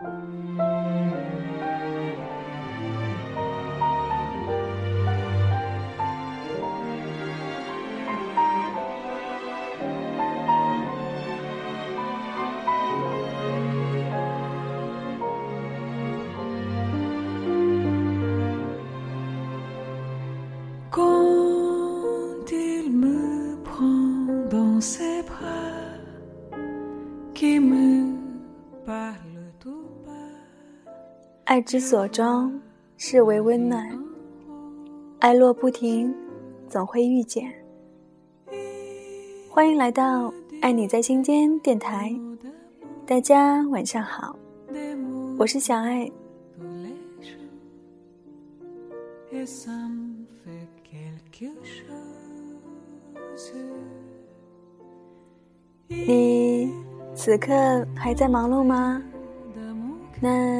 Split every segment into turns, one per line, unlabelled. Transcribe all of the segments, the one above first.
Música 爱之所钟，是为温暖。爱若不停，总会遇见。欢迎来到爱你在心间电台，大家晚上好，我是小爱。你此刻还在忙碌吗？那。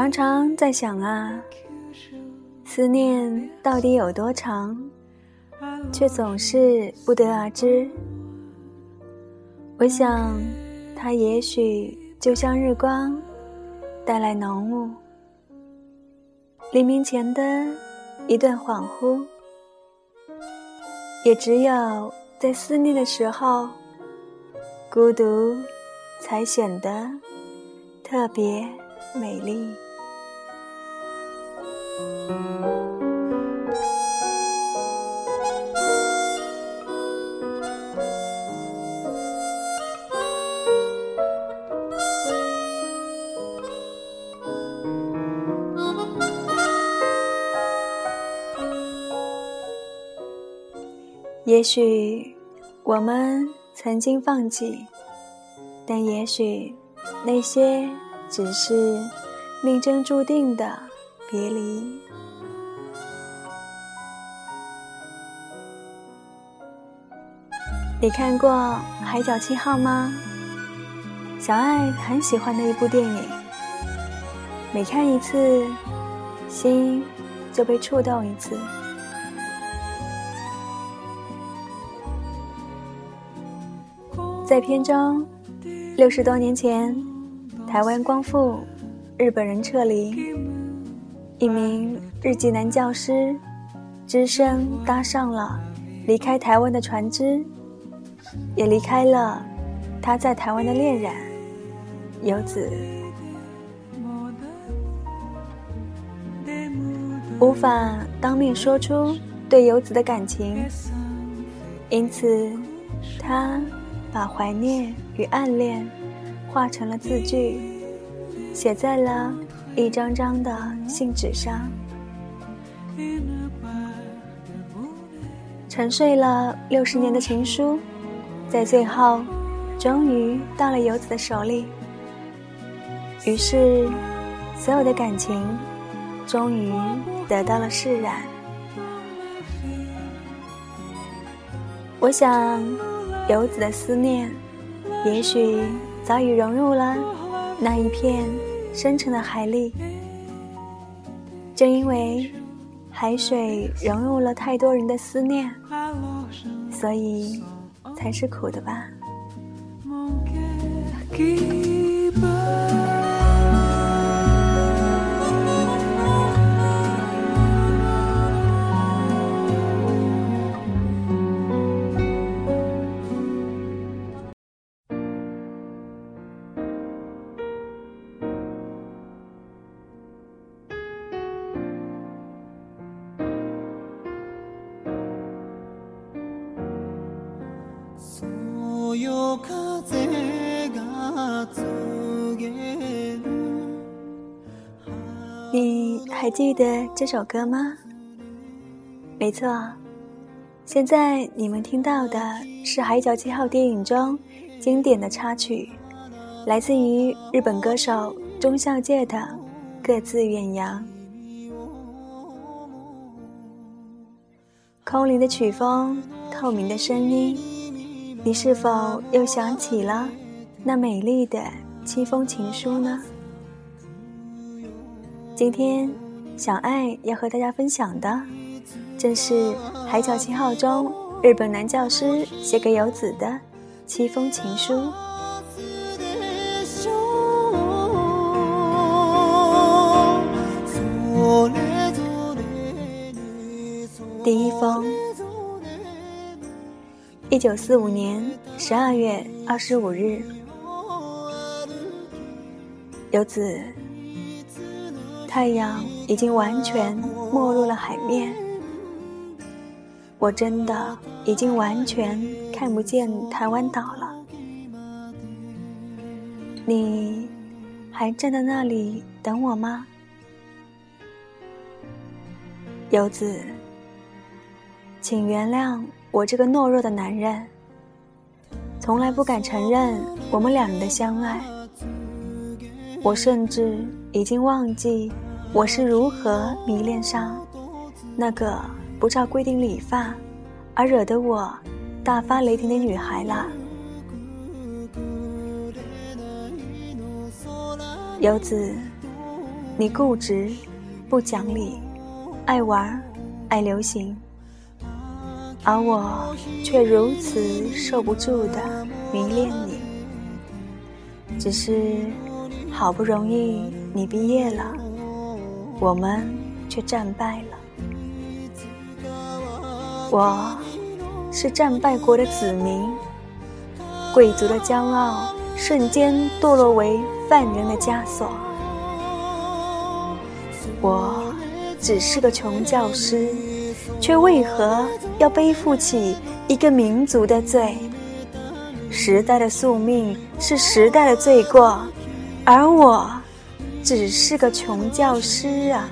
常常在想啊，思念到底有多长，却总是不得而知。我想，它也许就像日光，带来浓雾；黎明前的一段恍惚，也只有在思念的时候，孤独才显得特别美丽。也许我们曾经放弃，但也许那些只是命中注定的别离。你看过《海角七号》吗？小爱很喜欢的一部电影，每看一次，心就被触动一次。在片中，六十多年前，台湾光复，日本人撤离，一名日籍男教师，只身搭上了离开台湾的船只，也离开了他在台湾的恋人游子，无法当面说出对游子的感情，因此他。把怀念与暗恋画成了字句，写在了一张张的信纸上。沉睡了六十年的情书，在最后终于到了游子的手里。于是，所有的感情终于得到了释然。我想。游子的思念，也许早已融入了那一片深沉的海里。正因为海水融入了太多人的思念，所以才是苦的吧。还记得这首歌吗？没错，现在你们听到的是《海角七号》电影中经典的插曲，来自于日本歌手中孝介的《各自远扬。空灵的曲风，透明的声音，你是否又想起了那美丽的七封情书呢？今天，小爱要和大家分享的，正是《海角七号》中日本男教师写给游子的七封情书。第一封，一九四五年十二月二十五日，游子。太阳已经完全没入了海面，我真的已经完全看不见台湾岛了。你还站在那里等我吗，游子？请原谅我这个懦弱的男人，从来不敢承认我们两人的相爱。我甚至已经忘记我是如何迷恋上那个不照规定理发而惹得我大发雷霆的女孩啦。游子，你固执、不讲理、爱玩、爱流行，而我却如此受不住的迷恋你，只是。好不容易你毕业了，我们却战败了。我是战败国的子民，贵族的骄傲瞬间堕落为犯人的枷锁。我只是个穷教师，却为何要背负起一个民族的罪？时代的宿命是时代的罪过。而我只是个穷教师啊！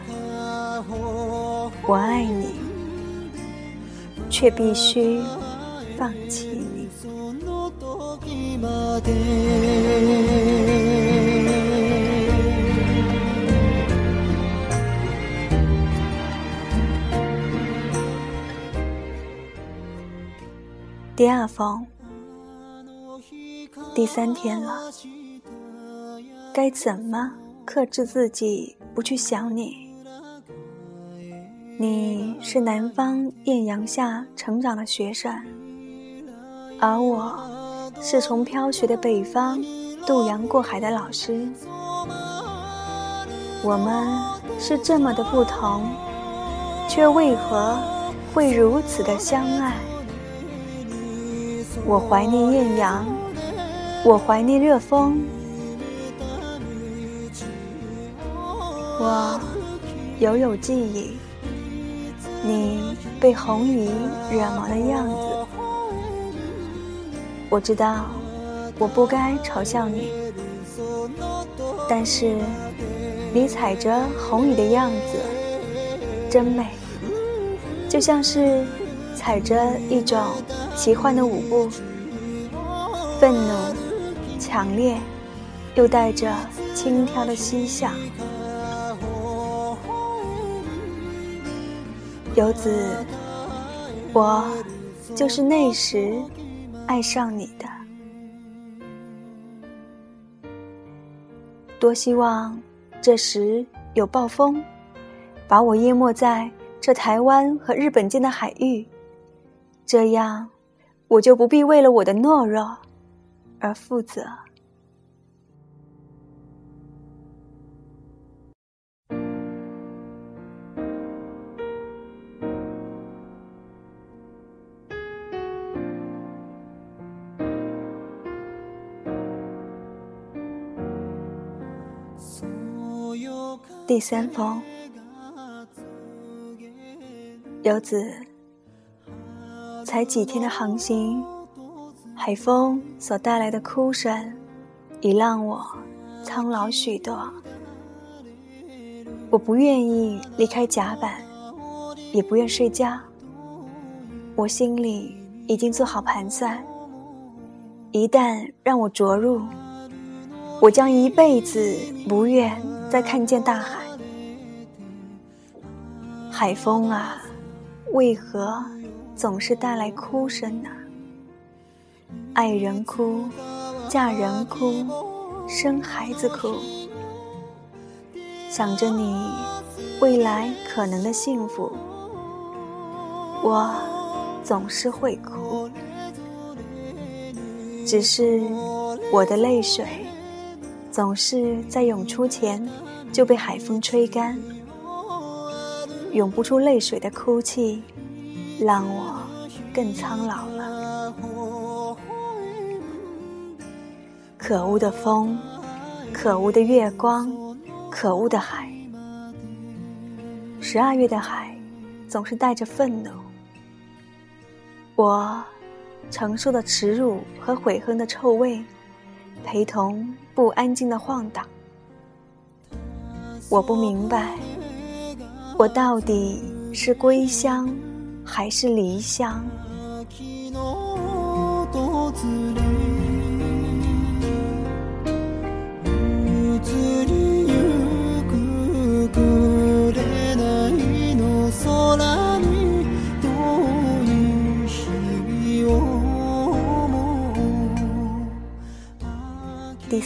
我爱你，却必须放弃你。第二封，第三天了。该怎么克制自己不去想你？你是南方艳阳下成长的学生，而我是从飘雪的北方渡洋过海的老师。我们是这么的不同，却为何会如此的相爱？我怀念艳阳，我怀念热风。我犹有记忆，你被红雨染毛的样子。我知道我不该嘲笑你，但是你踩着红雨的样子真美，就像是踩着一种奇幻的舞步，愤怒、强烈，又带着轻佻的嬉笑。游子，我就是那时爱上你的。多希望这时有暴风，把我淹没在这台湾和日本间的海域，这样我就不必为了我的懦弱而负责。第三封，游子，才几天的航行，海风所带来的哭声，已让我苍老许多。我不愿意离开甲板，也不愿睡觉。我心里已经做好盘算，一旦让我着陆，我将一辈子不愿再看见大海。海风啊，为何总是带来哭声呢？爱人哭，嫁人哭，生孩子哭，想着你未来可能的幸福，我总是会哭。只是我的泪水总是在涌出前就被海风吹干，涌不出泪水的哭泣，让我更苍老了。可恶的风，可恶的月光，可恶的海。十二月的海总是带着愤怒，我。承受的耻辱和悔恨的臭味，陪同不安静的晃荡。我不明白，我到底是归乡还是离乡？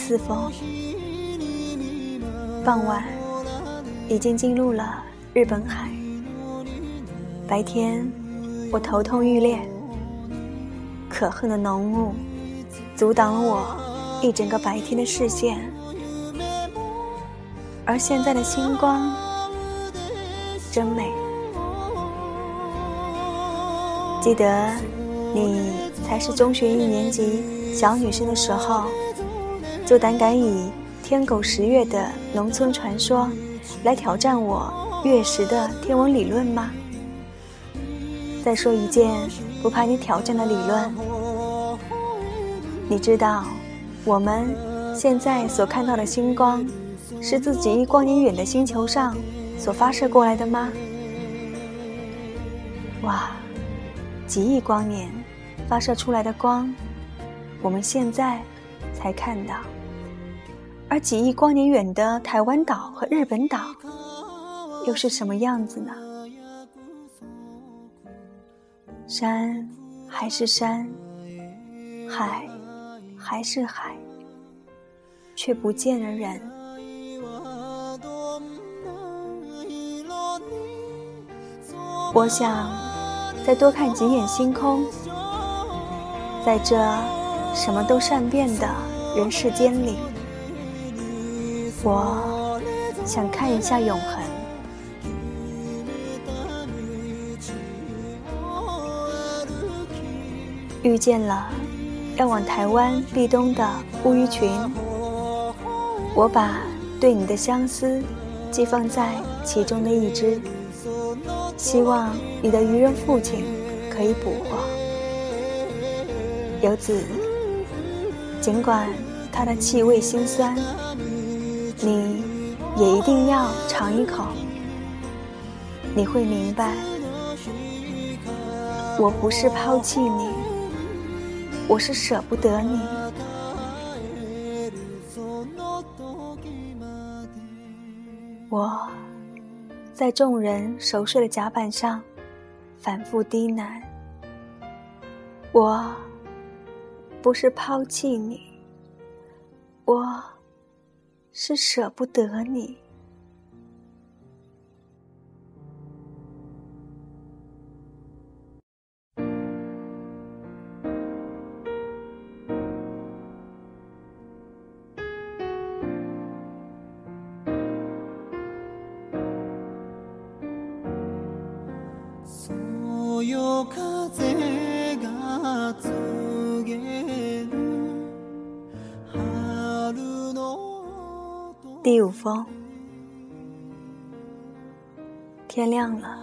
四风，傍晚已经进入了日本海。白天我头痛欲裂，可恨的浓雾阻挡了我一整个白天的视线。而现在的星光真美。记得你才是中学一年级小女生的时候。就胆敢以天狗食月的农村传说来挑战我月食的天文理论吗？再说一件不怕你挑战的理论。你知道我们现在所看到的星光是自己亿光年远的星球上所发射过来的吗？哇，几亿光年发射出来的光，我们现在才看到。而几亿光年远的台湾岛和日本岛，又是什么样子呢？山还是山，海还是海，却不见了人。我想再多看几眼星空，在这什么都善变的人世间里。我想看一下永恒。遇见了要往台湾避冬的乌鱼群，我把对你的相思寄放在其中的一只，希望你的渔人父亲可以捕获。游子，尽管他的气味辛酸。你也一定要尝一口，你会明白，我不是抛弃你，我是舍不得你。我在众人熟睡的甲板上反复低喃：我不是抛弃你，我。是舍不得你。天亮了，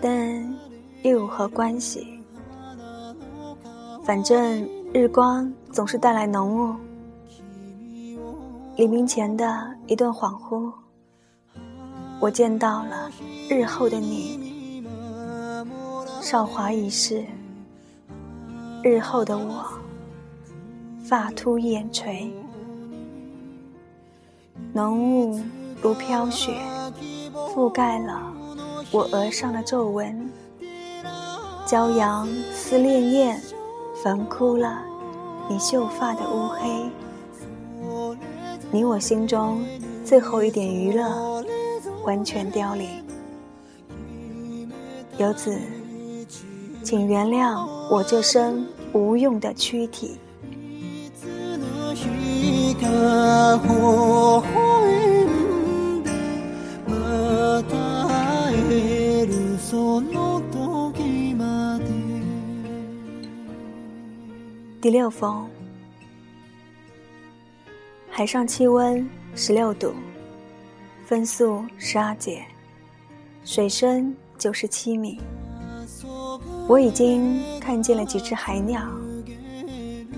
但又有何关系？反正日光总是带来浓雾。黎明前的一段恍惚，我见到了日后的你。韶华已逝，日后的我，发秃眼垂。浓雾如飘雪，覆盖了我额上的皱纹。骄阳似烈焰，焚枯了你秀发的乌黑。你我心中最后一点娱乐，完全凋零。游子，请原谅我这身无用的躯体。第六封，海上气温十六度，风速十二节，水深九十七米。我已经看见了几只海鸟，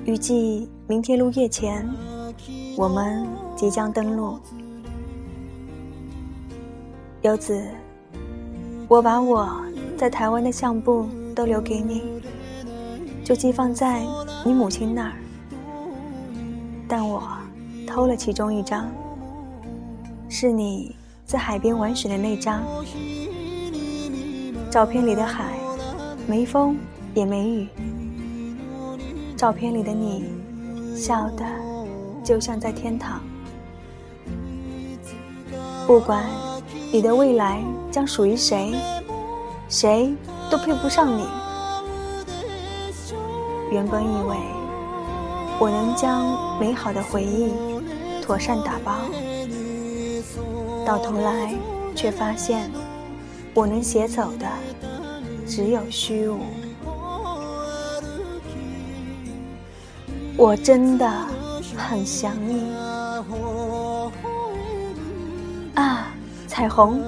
预计明天入夜前，我们即将登陆。游子，我把我在台湾的相簿都留给你。就寄放在你母亲那儿，但我偷了其中一张，是你在海边玩水的那张。照片里的海，没风也没雨。照片里的你，笑得就像在天堂。不管你的未来将属于谁，谁都配不上你。原本以为我能将美好的回忆妥善打包，到头来却发现我能携走的只有虚无。我真的很想你啊，彩虹！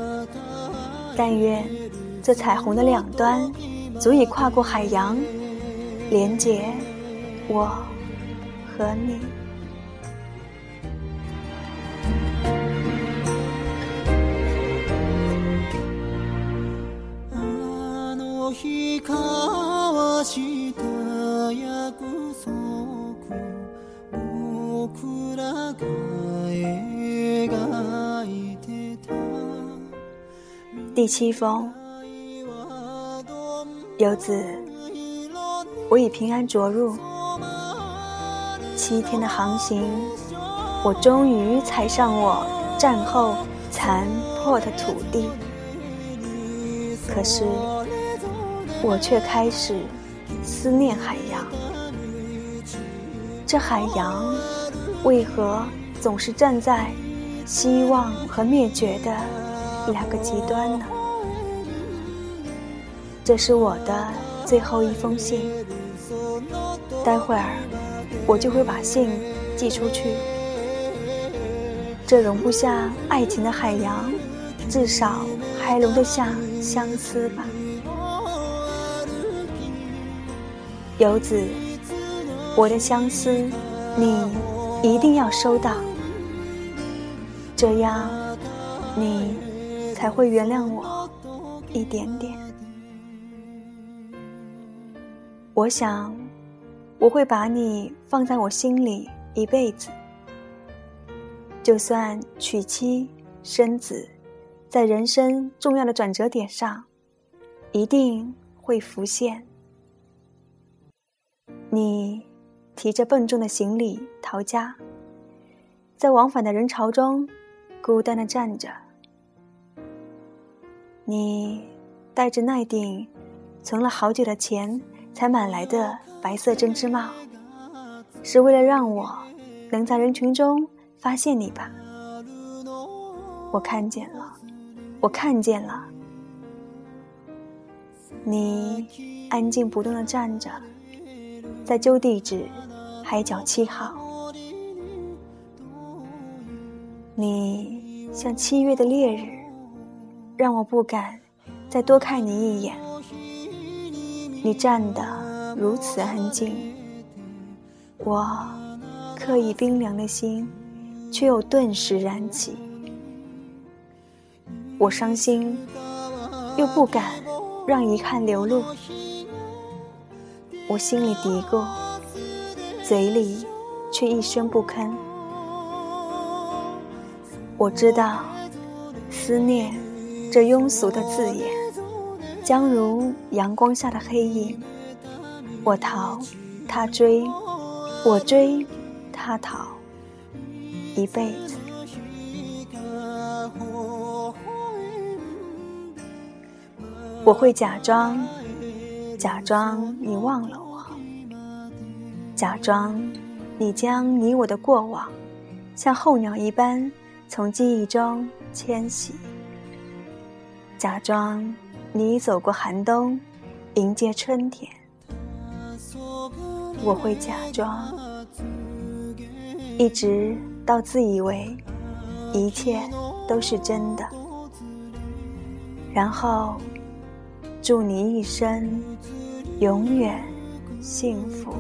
但愿这彩虹的两端足以跨过海洋。连接我和你。第七封，游子。我已平安着陆，七天的航行，我终于踩上我战后残破的土地。可是，我却开始思念海洋。这海洋为何总是站在希望和灭绝的两个极端呢？这是我的最后一封信。待会儿，我就会把信寄出去。这容不下爱情的海洋，至少还容得下相思吧。游子，我的相思，你一定要收到，这样你才会原谅我一点点。我想。我会把你放在我心里一辈子，就算娶妻生子，在人生重要的转折点上，一定会浮现。你提着笨重的行李逃家，在往返的人潮中孤单的站着。你戴着那顶存了好久的钱才买来的。白色针织帽，是为了让我能在人群中发现你吧？我看见了，我看见了，你安静不动的站着，在旧地址海角七号。你像七月的烈日，让我不敢再多看你一眼。你站得。如此安静，我刻意冰凉的心，却又顿时燃起。我伤心，又不敢让遗憾流露。我心里嘀咕，嘴里却一声不吭。我知道，思念这庸俗的字眼，将如阳光下的黑影。我逃，他追；我追，他逃，一辈子。我会假装，假装你忘了我，假装你将你我的过往，像候鸟一般从记忆中迁徙，假装你走过寒冬，迎接春天。我会假装，一直到自以为一切都是真的，然后。祝你一生永远幸福。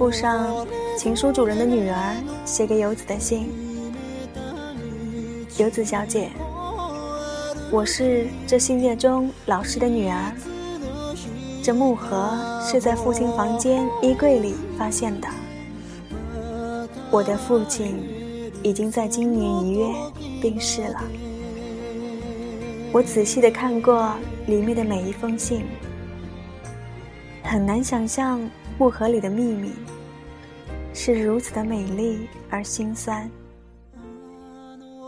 附上情书主人的女儿写给游子的信。游子小姐，我是这信件中老师的女儿。这木盒是在父亲房间衣柜里发现的。我的父亲已经在今年一月病逝了。我仔细的看过里面的每一封信。很难想象木盒里的秘密是如此的美丽而心酸。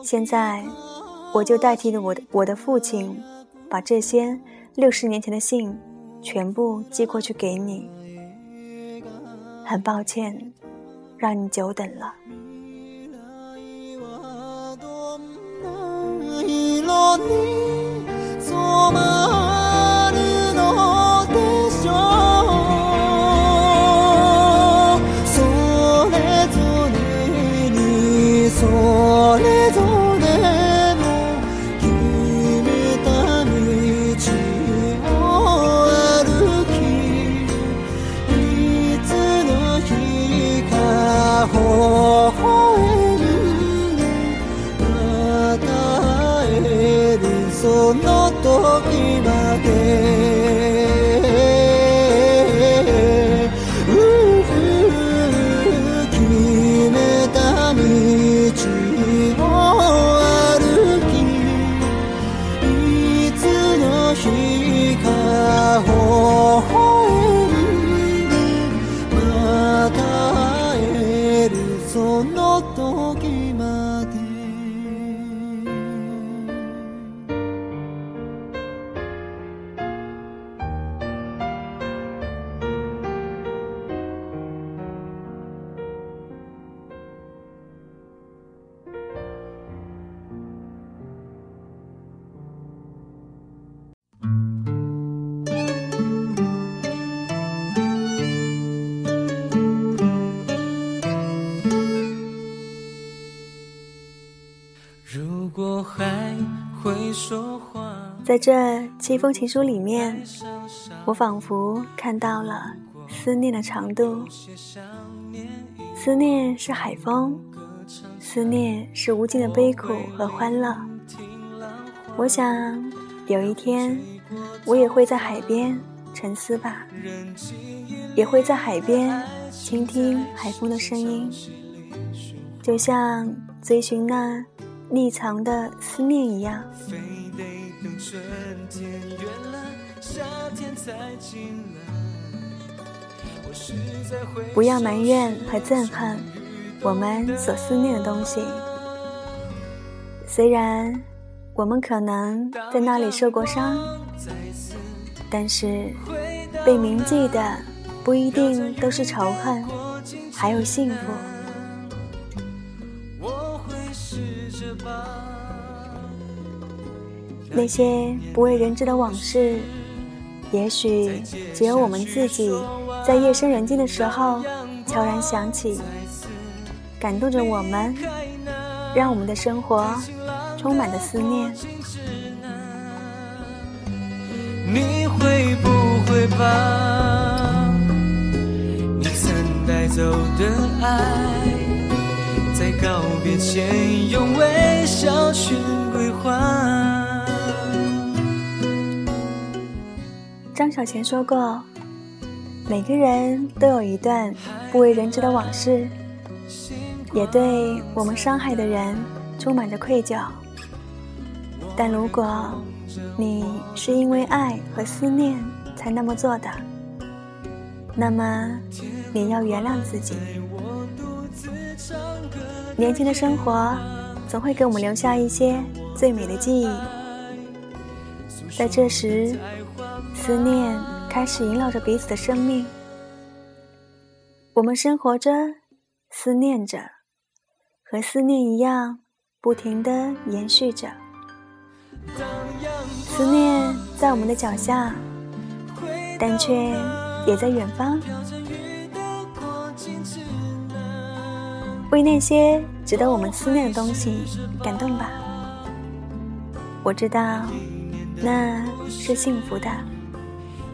现在，我就代替了我的我的父亲，把这些六十年前的信全部寄过去给你。很抱歉，让你久等了。在这七封情书里面，我仿佛看到了思念的长度。思念是海风，思念是无尽的悲苦和欢乐。我想有一天，我也会在海边沉思吧，也会在海边倾听海风的声音，就像追寻那匿藏的思念一样。不要埋怨和憎恨我们所思念的东西。虽然我们可能在那里受过伤，但是被铭记的不一定都是仇恨，还有幸福。那些不为人知的往事，也许只有我们自己，在夜深人静的时候悄然想起，感动着我们，让我们的生活充满了思念。
你会不会把你曾带走的爱，在告别前用微笑去归还？
张小娴说过：“每个人都有一段不为人知的往事，也对我们伤害的人充满着愧疚。但如果你是因为爱和思念才那么做的，那么你要原谅自己。年轻的生活总会给我们留下一些最美的记忆，在这时。”思念开始萦绕着彼此的生命，我们生活着，思念着，和思念一样，不停的延续着。思念在我们的脚下，但却也在远方。为那些值得我们思念的东西感动吧，我知道，那是幸福的。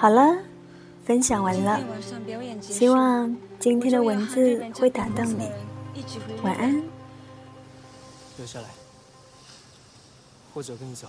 好了，分享完了。希望今天的文字会打动你。晚安。
留下来，或者跟你走。